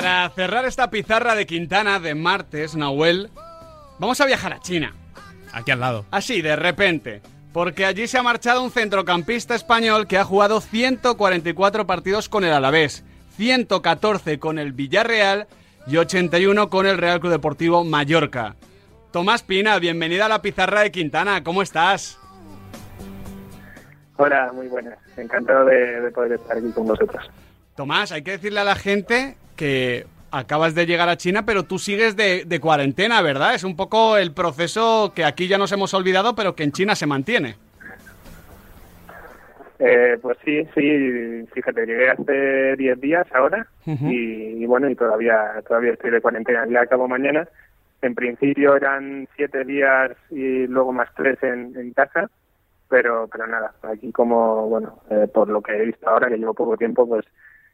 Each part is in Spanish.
Para cerrar esta pizarra de Quintana de martes, Nahuel, vamos a viajar a China. Aquí al lado. Así, de repente. Porque allí se ha marchado un centrocampista español que ha jugado 144 partidos con el Alavés, 114 con el Villarreal y 81 con el Real Club Deportivo Mallorca. Tomás Pina, bienvenida a la pizarra de Quintana, ¿cómo estás? Hola, muy buenas. Encantado de, poder estar aquí con vosotros. Tomás, hay que decirle a la gente que acabas de llegar a China, pero tú sigues de, cuarentena, ¿verdad? Es un poco el proceso que aquí ya nos hemos olvidado, pero que en China se mantiene. Eh, pues sí, sí, fíjate, llegué hace 10 días ahora y, bueno, y todavía todavía estoy de cuarentena, ya acabo mañana. En principio eran 7 días y luego más 3 en, en casa pero pero nada, aquí como, bueno, eh, por lo que he visto ahora, que llevo poco tiempo, pues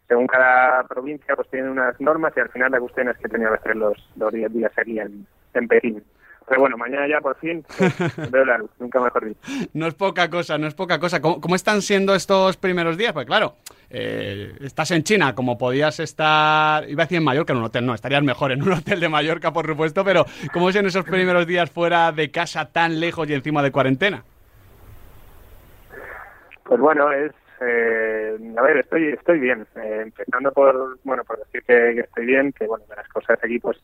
según cada provincia pues tiene unas normas y al final la cuestión es que tenía que hacer los, los 10 días aquí en, en Pekín. Pero bueno, mañana ya por fin pues, veo la luz, nunca mejor dicho. No es poca cosa, no es poca cosa. ¿Cómo, cómo están siendo estos primeros días? Pues claro, eh, estás en China, como podías estar, iba a decir en Mallorca, en un hotel, no, estarías mejor en un hotel de Mallorca, por supuesto, pero ¿cómo es en esos primeros días fuera de casa tan lejos y encima de cuarentena? Pues bueno, es eh, a ver, estoy estoy bien. Eh, empezando por bueno por decir que, estoy bien, que bueno las cosas aquí pues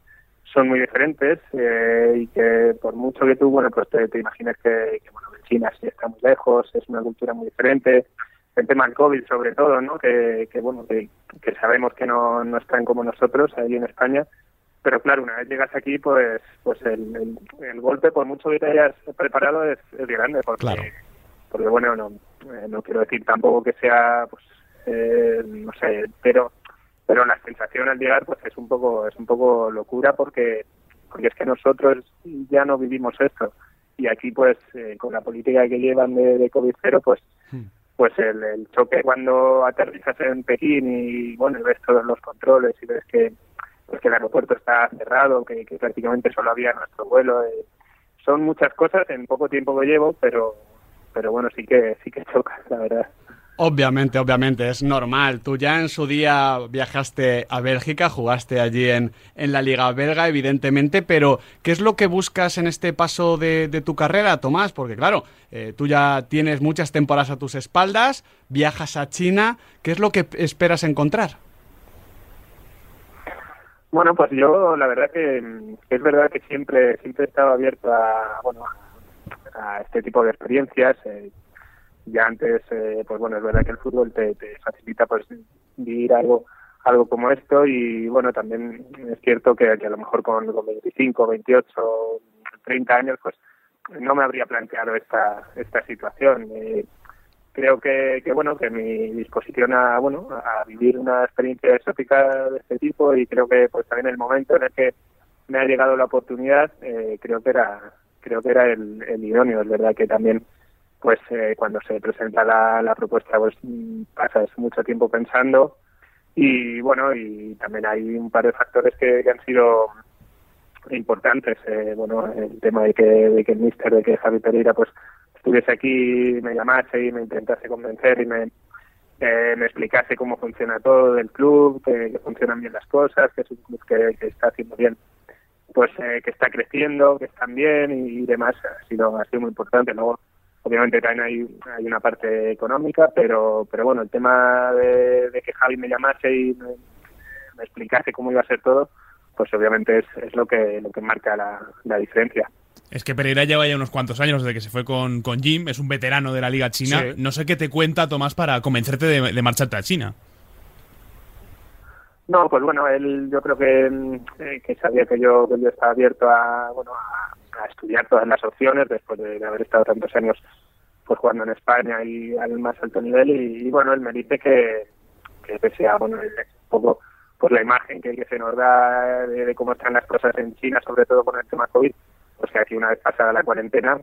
son muy diferentes eh, y que por mucho que tú bueno pues te, te imagines que, bueno China sí está muy lejos, es una cultura muy diferente. El tema del COVID sobre todo, ¿no? Que, que bueno que, que sabemos que no, no están como nosotros ahí en España pero claro, una vez llegas aquí, pues pues el, el, golpe, por mucho que te hayas preparado, es, es grande, porque, porque bueno, no, eh, no quiero decir tampoco que sea, pues, eh, no sé, pero pero la sensación al llegar pues es un poco es un poco locura porque porque es que nosotros ya no vivimos esto y aquí pues eh, con la política que llevan de, de covid cero pues hmm. pues el, choque cuando aterrizas en Pekín y bueno ves todos los controles y ves que pues que el aeropuerto está cerrado que, que prácticamente solo había nuestro vuelo son muchas cosas en poco tiempo que llevo pero pero bueno, sí que, sí que choca, la verdad. Obviamente, obviamente, es normal. Tú ya en su día viajaste a Bélgica, jugaste allí en, en la Liga Belga, evidentemente, pero ¿qué es lo que buscas en este paso de, de tu carrera, Tomás? Porque claro, eh, tú ya tienes muchas temporadas a tus espaldas, viajas a China, ¿qué es lo que esperas encontrar? Bueno, pues yo la verdad que, es verdad que siempre siempre he estado abierto a, bueno, a este tipo de experiencias. Eh, ya antes, eh, pues bueno, es verdad que el fútbol te, facilita pues vivir algo algo como esto y bueno, también es cierto que, a lo mejor con, 25, 28, 30 años pues no me habría planteado esta esta situación. Eh, creo que, que bueno que mi disposición a bueno a vivir una experiencia exótica de este tipo y creo que pues también el momento en el que me ha llegado la oportunidad eh, creo que era creo que era el, idóneo. Es verdad que también, pues eh, cuando se presenta la, la propuesta, pues pasas mucho tiempo pensando y bueno, y también hay un par de factores que, han sido importantes. Eh, bueno, el tema de que, de que el mister, de que Javi Pereira, pues estuviese aquí, me llamase y me intentase convencer y me, eh, me explicase cómo funciona todo del club, que, funcionan bien las cosas, que es un club que está haciendo bien pues eh, que está creciendo, que están bien y, demás, ha sido, ha sido muy importante. Luego, obviamente también hay, hay una parte económica, pero, pero bueno, el tema de, que Javi me llamase y me, explicase cómo iba a ser todo, pues obviamente es, es lo que lo que marca la, la diferencia. Es que Pereira lleva ya unos cuantos años desde que se fue con, con Jim, es un veterano de la Liga China. No sé qué te cuenta, Tomás, para convencerte de, de marcharte a China. No, pues bueno, él yo creo que, mm, eh, que sabía que yo, que yo estaba abierto a, bueno, a, estudiar todas las opciones después de, haber estado tantos años pues jugando en España y al más alto nivel y, bueno, él me dice que, que sea bueno, un poco por la imagen que, se nos da de, cómo están las cosas en China, sobre todo con el tema COVID, pues que aquí una vez pasada la cuarentena,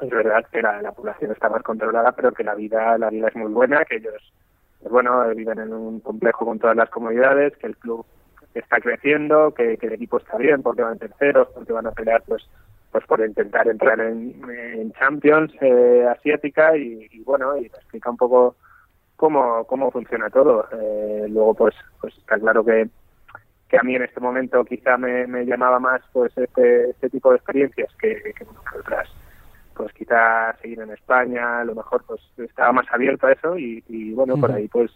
es verdad que la, la población está más controlada, pero que la vida, la vida es muy buena, que ellos pues bueno, viven en un complejo con todas las comodidades, que el club está creciendo, que, el equipo está bien porque van terceros, porque van a pelear pues pues por intentar entrar en, Champions eh, asiática y, bueno, y explica un poco cómo, cómo funciona todo. Eh, luego pues pues está claro que, que a mí en este momento quizá me, llamaba más pues este, este tipo de experiencias que, que, otras pues quizá seguir en España a lo mejor pues estaba más abierto a eso y, bueno por ahí pues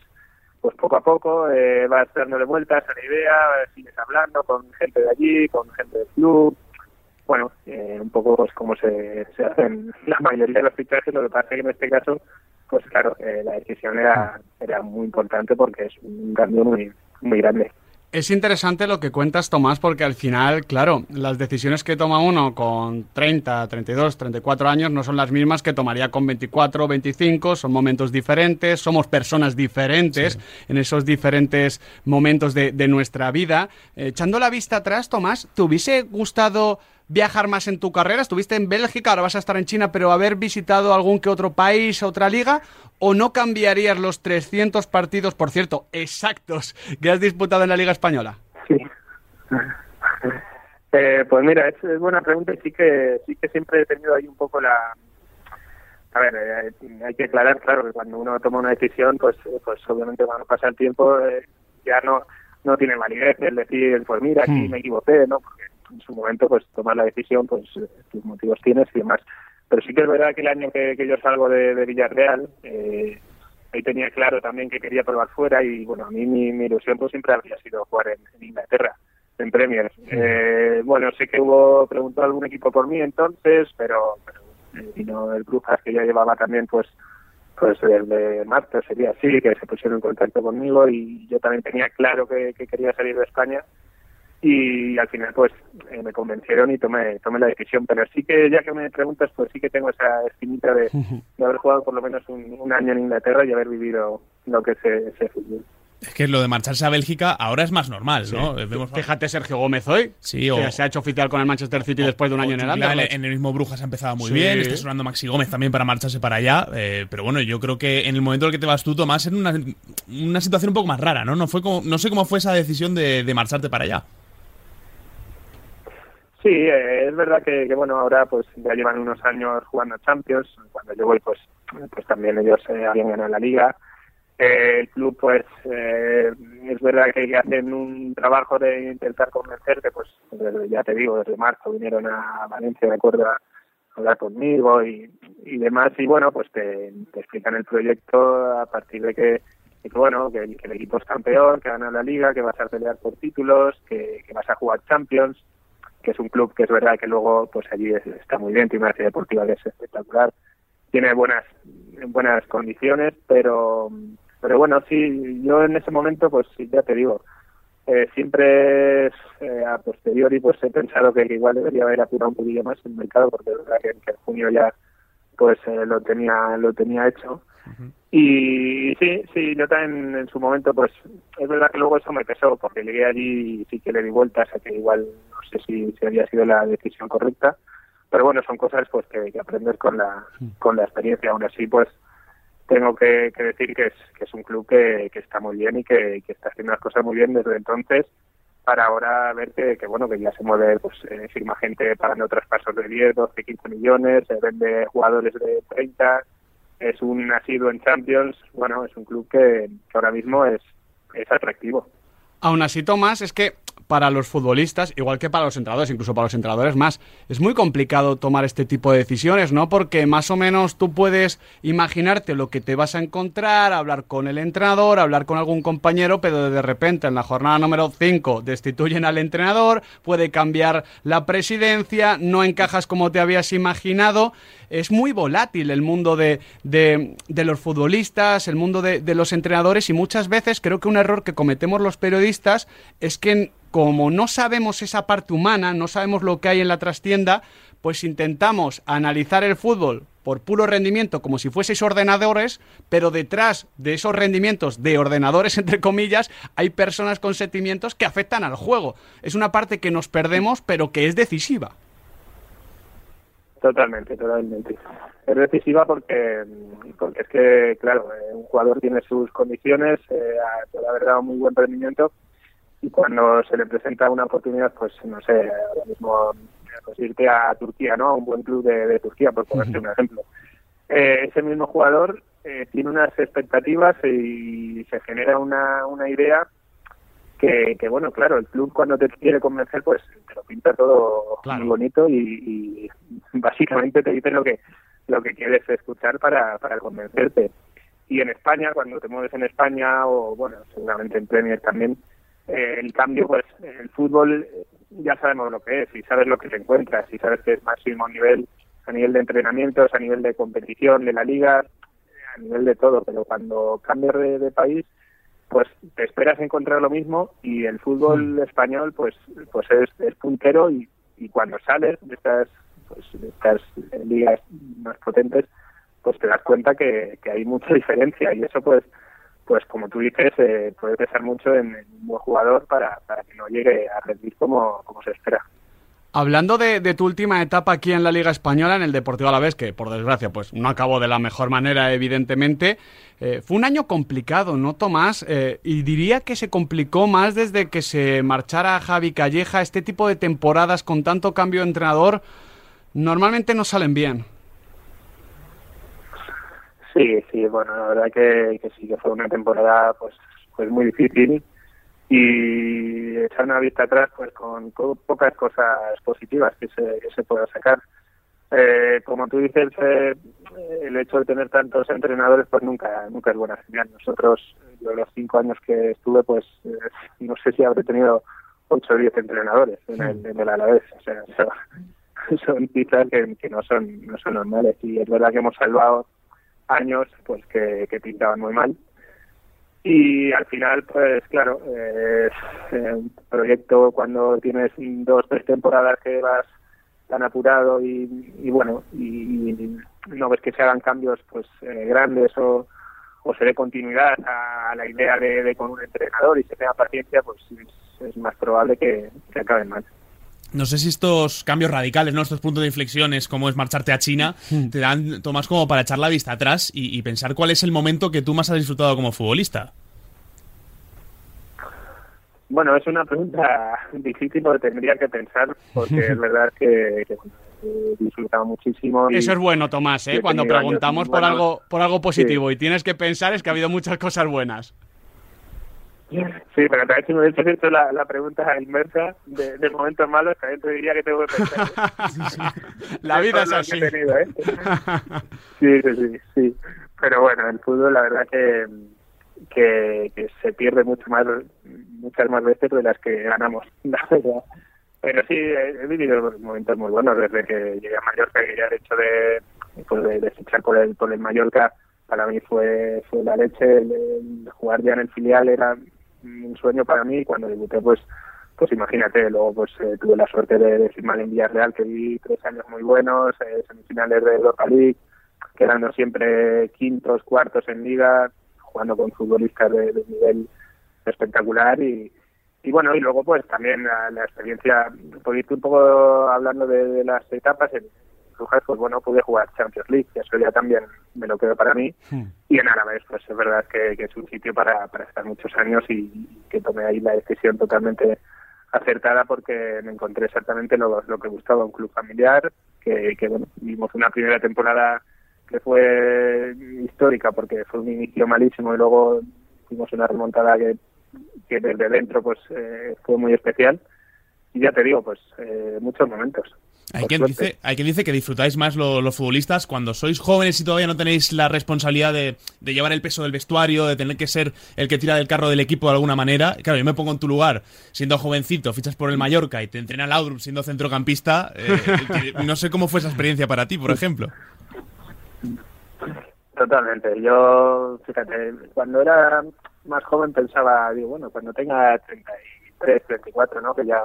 pues poco a poco eh, vas dándole vueltas a la idea sigues hablando con gente de allí con gente del club. Bueno eh, un poco pues como se, se hacen la mayoría de los fichajes lo que pasa es que en este caso pues claro eh, la decisión era era muy importante porque es un cambio muy muy grande es interesante lo que cuentas, Tomás, porque al final, claro, las decisiones que toma uno con 30, 32, 34 años no son las mismas que tomaría con 24 o 25, son momentos diferentes, somos personas diferentes en esos diferentes momentos de, nuestra vida. echando la vista atrás, Tomás, ¿te hubiese gustado viajar más en tu carrera? Estuviste en Bélgica, ahora vas a estar en China, pero haber visitado algún que otro país, otra liga, o no cambiarías los 300 partidos, por cierto, exactos, que has disputado en la Liga Española? Sí. Eh, pues mira, es, buena pregunta y sí que, sí que siempre he tenido ahí un poco la... A ver, eh, hay que aclarar, claro, que cuando uno toma una decisión, pues, pues obviamente cuando pasa el tiempo eh, ya no, no tiene validez el decir, pues mira, aquí hmm. me equivoqué, ¿no? Porque en su momento pues tomar la decisión, pues tus motivos tienes y demás. Pero sí que es verdad que el año que, yo salgo de, Villarreal, eh, ahí tenía claro también que quería probar fuera y bueno, a mí mi, ilusión pues siempre habría sido jugar en, Inglaterra, en Premier. Eh, bueno, sé que hubo preguntó algún equipo por mí entonces, pero, pero eh, vino el Brujas que ya llevaba también pues pues el de Marta sería así, que se pusieron en contacto conmigo y yo también tenía claro que quería salir de España y al final pues eh, me convencieron y tomé, tomé la decisión. Pero sí que ya que me preguntas, pues sí que tengo esa espinita de, haber jugado por lo menos un, año en Inglaterra y haber vivido lo que se ese fútbol. Es que lo de marcharse a Bélgica ahora es más normal, ¿no? Fíjate Sergio Gómez hoy, sí, o... que se ha hecho oficial con el Manchester City después de un año en el En el mismo Brujas ha empezado muy bien, está sonando Maxi Gómez también para marcharse para allá, eh, pero bueno, yo creo que en el momento en el que te vas tú, Tomás, en una, una situación un poco más rara, ¿no? No, fue como, no sé cómo fue esa decisión de, de marcharte para allá. Sí, eh, es verdad que, bueno, ahora pues ya llevan unos años jugando Champions. Cuando yo voy, pues, pues también ellos eh, habían ganado la liga. Eh, el club, pues, es verdad que hacen un trabajo de intentar convencerte, pues, ya te digo, desde marzo vinieron a Valencia, de acuerdo, a hablar conmigo y, y demás. Y bueno, pues te, explican el proyecto a partir de que, bueno, que, el equipo es campeón, que gana la liga, que vas a pelear por títulos, que vas a jugar Champions que es un club que es verdad que luego pues allí está muy bien, tiene una ciudad deportiva que es espectacular, tiene buenas buenas condiciones, pero pero bueno, sí, yo en ese momento pues ya te digo, eh, siempre eh, a posteriori pues he pensado que igual debería haber apurado un poquillo más el mercado porque es verdad que, en junio ya pues eh, lo tenía lo tenía hecho y sí, sí, yo también en su momento, pues es verdad que luego eso me pesó, porque llegué allí y sí que le di vueltas a que igual no sé si, si había sido la decisión correcta, pero bueno, son cosas pues que, que aprendes con la, con la experiencia. Aún así, pues tengo que, decir que es, que es un club que, que está muy bien y que, que está haciendo las cosas muy bien desde entonces para ahora ver que, que bueno que ya se mueve pues eh, firma gente pagando otros pasos de 10, 12, 15 millones, se vende jugadores de 30 es un nacido en Champions, bueno, es un club que, ahora mismo es, es atractivo. Aún así, Tomás, es que para los futbolistas, igual que para los entrenadores, incluso para los entrenadores más, es muy complicado tomar este tipo de decisiones, ¿no? Porque más o menos tú puedes imaginarte lo que te vas a encontrar, hablar con el entrenador, hablar con algún compañero, pero de repente en la jornada número 5 destituyen al entrenador, puede cambiar la presidencia, no encajas como te habías imaginado. Es muy volátil el mundo de, de, los futbolistas, el mundo de, de los entrenadores y muchas veces creo que un error que cometemos los periodistas es que como no sabemos esa parte humana, no sabemos lo que hay en la trastienda, pues intentamos analizar el fútbol por puro rendimiento como si fueseis ordenadores, pero detrás de esos rendimientos de ordenadores, entre comillas, hay personas con sentimientos que afectan al juego. Es una parte que nos perdemos, pero que es decisiva. Totalmente, totalmente. Es decisiva porque, porque es que, claro, eh, un jugador tiene sus condiciones, eh, puede haber dado muy buen rendimiento, y cuando se le presenta una oportunidad, pues no sé, ahora mismo pues irte a Turquía, ¿no? A un buen club de, Turquía, por ponerte un ejemplo. Eh, ese mismo jugador eh, tiene unas expectativas y se genera una, una idea que, que, bueno, claro, el club cuando te quiere convencer, pues te lo pinta todo muy bonito y, y, básicamente te dice lo que lo que quieres escuchar para, para convencerte. Y en España, cuando te mueves en España, o bueno, seguramente en Premier también, eh, el cambio, pues el fútbol ya sabemos lo que es y sabes lo que te encuentras y sabes que es máximo nivel a nivel de entrenamientos, a nivel de competición de la liga, a nivel de todo, pero cuando cambias de, país, pues te esperas encontrar lo mismo y el fútbol mm. español pues pues es, es puntero y, y cuando sales de estas pues de estas ligas más potentes pues te das cuenta que, que hay mucha diferencia y eso pues pues como tú dices eh, puede pesar mucho en, un buen jugador para, para que no llegue a rendir como, como se espera. Hablando de, tu última etapa aquí en la Liga Española, en el Deportivo Alavés, que por desgracia pues no acabó de la mejor manera, evidentemente, eh, fue un año complicado, ¿no, Tomás? Eh, y diría que se complicó más desde que se marchara Javi Calleja. Este tipo de temporadas con tanto cambio de entrenador normalmente no salen bien. Sí, sí, bueno, la verdad que, que sí, que fue una temporada pues, pues muy difícil y echar una vista atrás pues con, pocas cosas positivas que se, se pueda sacar. Eh, como tú dices, eh, el hecho de tener tantos entrenadores pues nunca nunca es buena señal. Nosotros, yo los cinco años que estuve, pues eh, no sé si habré tenido ocho o diez entrenadores en el, en el Alavés. O sea, son, cifras que, que, no son no son normales y es verdad que hemos salvado años pues que, que pintaban muy mal y al final, pues claro, es un proyecto cuando tienes dos, tres temporadas que vas tan apurado y, bueno, y, no ves que se hagan cambios pues eh, grandes o, o se dé continuidad a, la idea de, con un entrenador y se tenga paciencia, pues es, más probable que, que acaben mal. No sé si estos cambios radicales, ¿no? estos puntos de inflexiones, como es marcharte a China, hmm. te dan, Tomás, como para echar la vista atrás y, pensar cuál es el momento que tú más has disfrutado como futbolista. Bueno, es una pregunta difícil porque tendría que pensar, porque es verdad que, he disfrutado muchísimo. Eso es bueno, Tomás, ¿eh? cuando preguntamos por algo por algo positivo y tienes que pensar es que ha habido muchas cosas buenas. Sí, pero también si me hubiese hecho la, la pregunta inversa de, de, momentos malos, también te diría que tengo que pensar. la vida es así. ¿eh? sí, sí, sí, sí. Pero bueno, el fútbol la verdad que, que, que se pierde mucho más, muchas más veces de las que ganamos. Pero sí, he, vivido momentos muy buenos desde que llegué a Mallorca y ya el hecho de, pues de, de fichar por el, por el Mallorca para mí fue, fue la leche. el jugar ya en el filial era un sueño para mí cuando debuté pues pues imagínate, luego pues eh, tuve la suerte de, firmar en Villarreal que vi tres años muy buenos, eh, semifinales de Europa League, quedando siempre quintos, cuartos en liga, jugando con futbolistas de, nivel espectacular y, y bueno, y luego pues también la, experiencia, por irte un poco hablando de, las etapas, en, pues bueno, pude jugar Champions League, y eso ya también me lo quedo para mí. Hmm. Y en Árabes, pues es verdad que, es un sitio para, para estar muchos años y, que tomé ahí la decisión totalmente acertada porque me encontré exactamente lo, lo que gustaba, un club familiar, que, que bueno, vimos una primera temporada que fue histórica porque fue un inicio malísimo y luego tuvimos una remontada que, que desde dentro pues eh, fue muy especial y ya te digo pues eh, muchos momentos hay quien, dice, hay quien dice que disfrutáis más los futbolistas cuando sois jóvenes y todavía no tenéis la responsabilidad de, llevar el peso del vestuario, de tener que ser el que tira del carro del equipo de alguna manera. Claro, yo me pongo en tu lugar, siendo jovencito, fichas por el Mallorca y te entrena el Audrum siendo centrocampista. Eh, no sé cómo fue esa experiencia para ti, por ejemplo. Totalmente. Yo, fíjate, cuando era más joven pensaba, digo, bueno, cuando tenga 33, 34, ¿no? Que ya,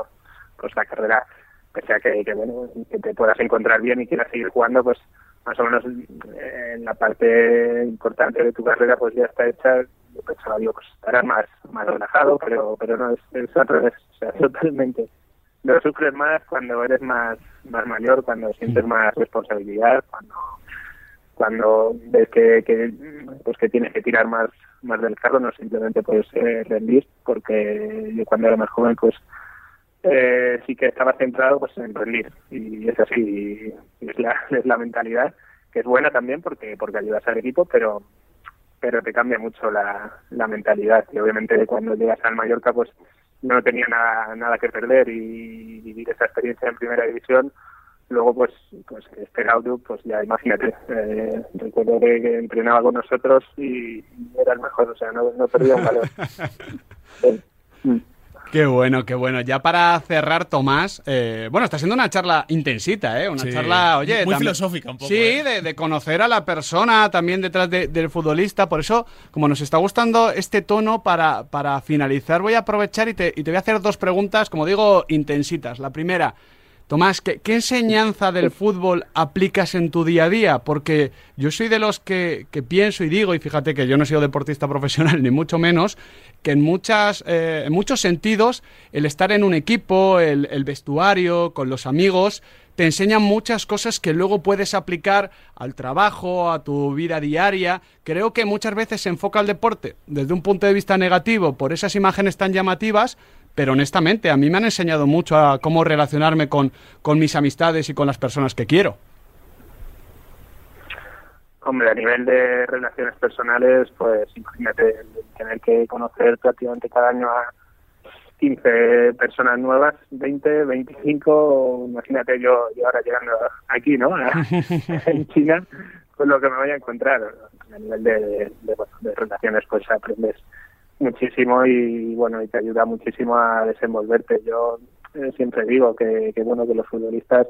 pues la carrera pese a que, que, bueno, que te puedas encontrar bien y quieras seguir jugando, pues más o menos eh, en la parte importante de tu carrera pues ya está hecha. Yo pensaba, digo, pues estarás más, más relajado, pero, pero no, es, al revés, o sea, totalmente. Lo sufres más cuando eres más, más mayor, cuando sientes más responsabilidad, cuando cuando ves que, que pues que tienes que tirar más más del carro no simplemente puedes eh, rendir porque cuando era más joven pues eh, sí que estaba centrado pues en rendir. Y es así es la, es la mentalidad que es buena también porque porque ayudas al equipo pero pero te cambia mucho la, la mentalidad. Y obviamente cuando llegas al Mallorca pues no tenía nada, nada que perder y vivir esa experiencia en primera división luego pues pues este Gaudu pues ya imagínate eh, recuerdo que, entrenaba con nosotros y era el mejor o sea no, no perdía un valor mm. Qué bueno, qué bueno. Ya para cerrar, Tomás, eh, bueno, está siendo una charla intensita, ¿eh? Una charla, oye... Muy filosófica un poco. Sí, ¿eh? de, conocer a la persona también detrás del futbolista. Por eso, como nos está gustando este tono, para, para finalizar voy a aprovechar y te, y te voy a hacer dos preguntas, como digo, intensitas. La primera... Tomás, ¿qué, enseñanza del fútbol aplicas en tu día a día? Porque yo soy de los que, pienso y digo, y fíjate que yo no he sido deportista profesional, ni mucho menos, que en, muchas, eh, en muchos sentidos el estar en un equipo, el vestuario, con los amigos, te enseñan muchas cosas que luego puedes aplicar al trabajo, a tu vida diaria. Creo que muchas veces se enfoca el deporte desde un punto de vista negativo por esas imágenes tan llamativas, pero honestamente a mí me han enseñado mucho a cómo relacionarme con, con mis amistades y con las personas que quiero. Hombre, a nivel de relaciones personales, pues imagínate tener que conocer prácticamente cada año a 15 personas nuevas, 20, 25, imagínate yo, yo ahora llegando aquí, ¿no? en China, pues lo que me voy a encontrar. A nivel de, de relaciones, pues aprendes muchísimo y bueno y te ayuda muchísimo a desenvolverte. Yo eh, siempre digo que, bueno que los futbolistas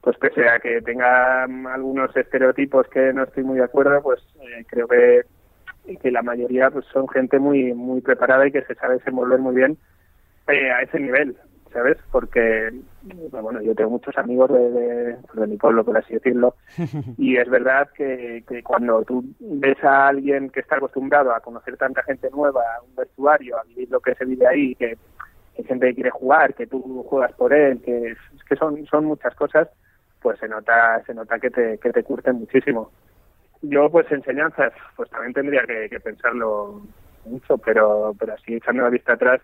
pues pese a que tengan algunos estereotipos que no estoy muy de acuerdo pues eh, creo que que la mayoría pues son gente muy muy preparada y que se sabe desenvolver muy bien eh, a ese nivel ¿sabes? Porque, bueno, yo tengo muchos amigos de, mi pueblo, por así decirlo, y es verdad que, cuando tú ves a alguien que está acostumbrado a conocer tanta gente nueva, un vestuario, a vivir lo que se vive ahí, que, hay gente que quiere jugar, que tú juegas por él, que, es, que son, son muchas cosas, pues se nota, se nota que te, que te curten muchísimo. Yo, pues, enseñanzas, pues también tendría que, que pensarlo mucho, pero, pero así echando la vista atrás,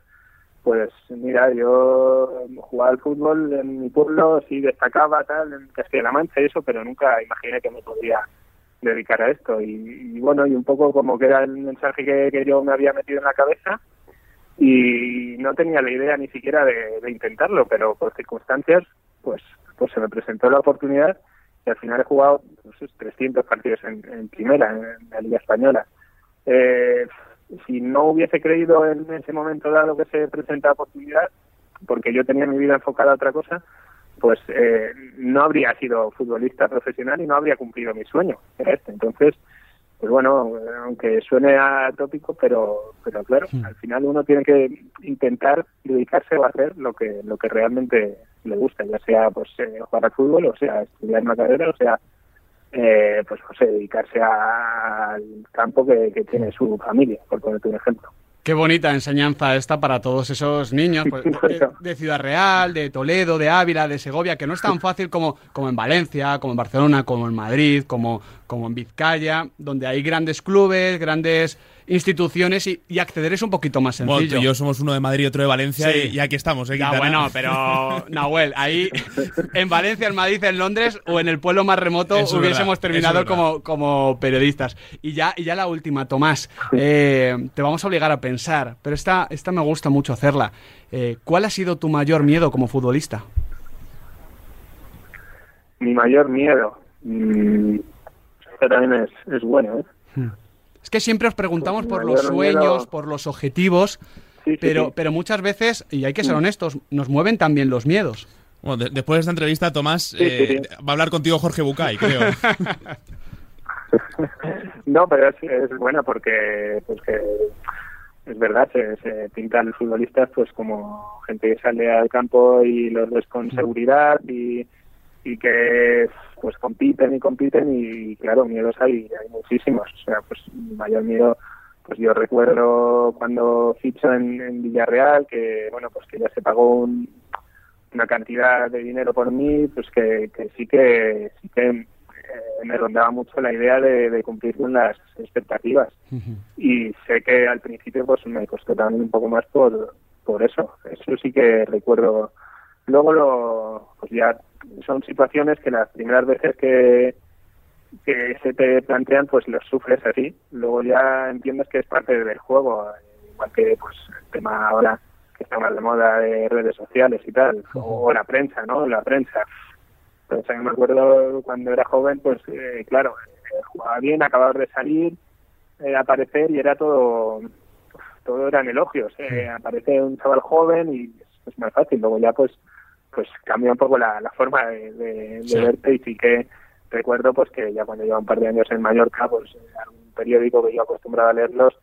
pues mira, yo jugaba al fútbol en mi pueblo, sí destacaba tal, en Castilla-La Mancha y eso, pero nunca imaginé que me podía dedicar a esto. Y, bueno, y un poco como que era el mensaje que, yo me había metido en la cabeza y no tenía la idea ni siquiera de, intentarlo, pero por circunstancias, pues, pues se me presentó la oportunidad y al final he jugado pues, 300 partidos en, en primera, en la Liga Española. Eh, si no hubiese creído en ese momento dado que se presenta la oportunidad, porque yo tenía mi vida enfocada a otra cosa, pues eh, no habría sido futbolista profesional y no habría cumplido mi sueño, este. Entonces, pues bueno, aunque suene atópico, pero, pero claro, al final uno tiene que intentar dedicarse o hacer lo que, lo que realmente le gusta, ya sea pues eh, jugar al fútbol, o sea estudiar una carrera, o sea eh, pues dedicarse al campo que, tiene su familia, por ponerte un ejemplo. Qué bonita enseñanza esta para todos esos niños pues, de, Ciudad Real, de Toledo, de Ávila, de Segovia, que no es tan fácil como, como en Valencia, como en Barcelona, como en Madrid, como, como en Vizcaya, donde hay grandes clubes, grandes instituciones y, acceder es un poquito más sencillo. Bueno, y yo somos uno de Madrid y otro de Valencia y, aquí estamos. ¿eh, ya, bueno, pero Nahuel, ahí en Valencia, en Madrid, en Londres o en el pueblo más remoto hubiésemos terminado como, como periodistas. Y ya, y ya la última, Tomás, eh, te vamos a obligar a pensar, pero esta, esta me gusta mucho hacerla. Eh, ¿Cuál ha sido tu mayor miedo como futbolista? Mi mayor miedo. Mm, también es, es bueno, ¿eh? Hmm. Que siempre os preguntamos por los sueños, por los objetivos, pero, pero muchas veces, y hay que ser mm. honestos, nos mueven también los miedos. Bueno, después de esta entrevista, Tomás, eh, va a hablar contigo Jorge Bucay, creo. no, pero es, es buena porque pues que es verdad, se, se, pintan los futbolistas pues como gente que sale al campo y los ves con mm. seguridad y, y que pues compiten y compiten y claro, miedos hay, hay muchísimos. O sea, pues mayor miedo, pues yo recuerdo cuando ficho en, Villarreal que, bueno, pues que ya se pagó una cantidad de dinero por mí, pues que, sí que sí que eh, me rondaba mucho la idea de, cumplir con las expectativas. Y sé que al principio pues me costó también un poco más por, por eso. Eso sí que recuerdo. Luego lo, pues ya son situaciones que las primeras veces que, que se te plantean, pues los sufres así. Luego ya entiendes que es parte del juego, igual que pues el tema ahora que está más de moda de redes sociales y tal, o, la prensa, ¿no? La prensa. Pues me acuerdo cuando era joven, pues eh, claro, eh, jugaba bien, acababa de salir, eh, aparecer y era todo, todo eran elogios. Eh, aparece un chaval joven y es, más fácil. Luego ya pues pues cambia un poco la, la forma de, de, verte y sí que recuerdo pues que ya cuando lleva un par de años en Mallorca, pues algún periódico que yo acostumbraba a leerlos,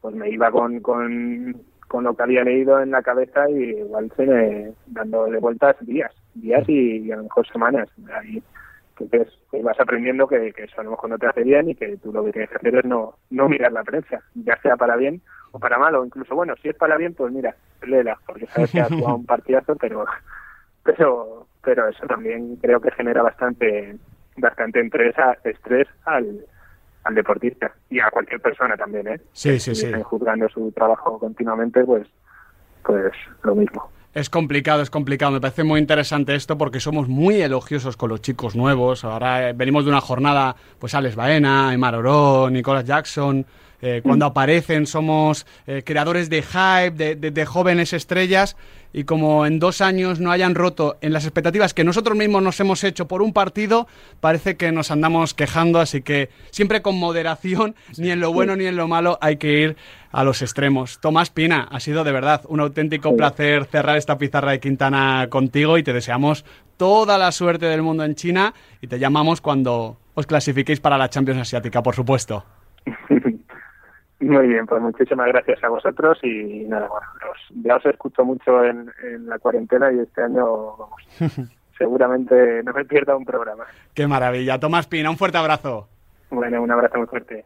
pues me iba con, con, con lo que había leído en la cabeza y igual se me, dándole vueltas días, días y, a lo mejor semanas. Ahí, que, vas aprendiendo que, que, eso a lo mejor no te hace bien y que tú lo que tienes que hacer es no, no mirar la prensa, ya sea para bien o para mal, o incluso, bueno, si es para bien, pues mira, léela, porque sabes que has jugado un partidazo, pero, pero, pero eso también creo que genera bastante, bastante estrés, estrés al, al deportista y a cualquier persona también, ¿eh? Sí, sí, sí. juzgando su trabajo continuamente, pues, pues lo mismo. Es complicado, es complicado. Me parece muy interesante esto porque somos muy elogiosos con los chicos nuevos. Ahora eh, venimos de una jornada, pues Alex Baena, Emar Oro, Nicolás Jackson, eh, cuando aparecen somos eh, creadores de hype, de, jóvenes estrellas y como en dos años no hayan roto en las expectativas que nosotros mismos nos hemos hecho por un partido, parece que nos andamos quejando, así que siempre con moderación, ni en lo bueno ni en lo malo hay que ir a los extremos. Tomás Pina, ha sido de verdad un auténtico placer cerrar esta pizarra de Quintana contigo y te deseamos toda la suerte del mundo en China y te llamamos cuando os clasifiquéis para la Champions Asiática, por supuesto. Muy bien, pues muchísimas gracias a vosotros y nada, bueno, ya os escucho mucho en, la cuarentena y este año, vamos, seguramente no me pierda un programa. Qué maravilla. Tomás Pina, un fuerte abrazo. Bueno, un abrazo muy fuerte.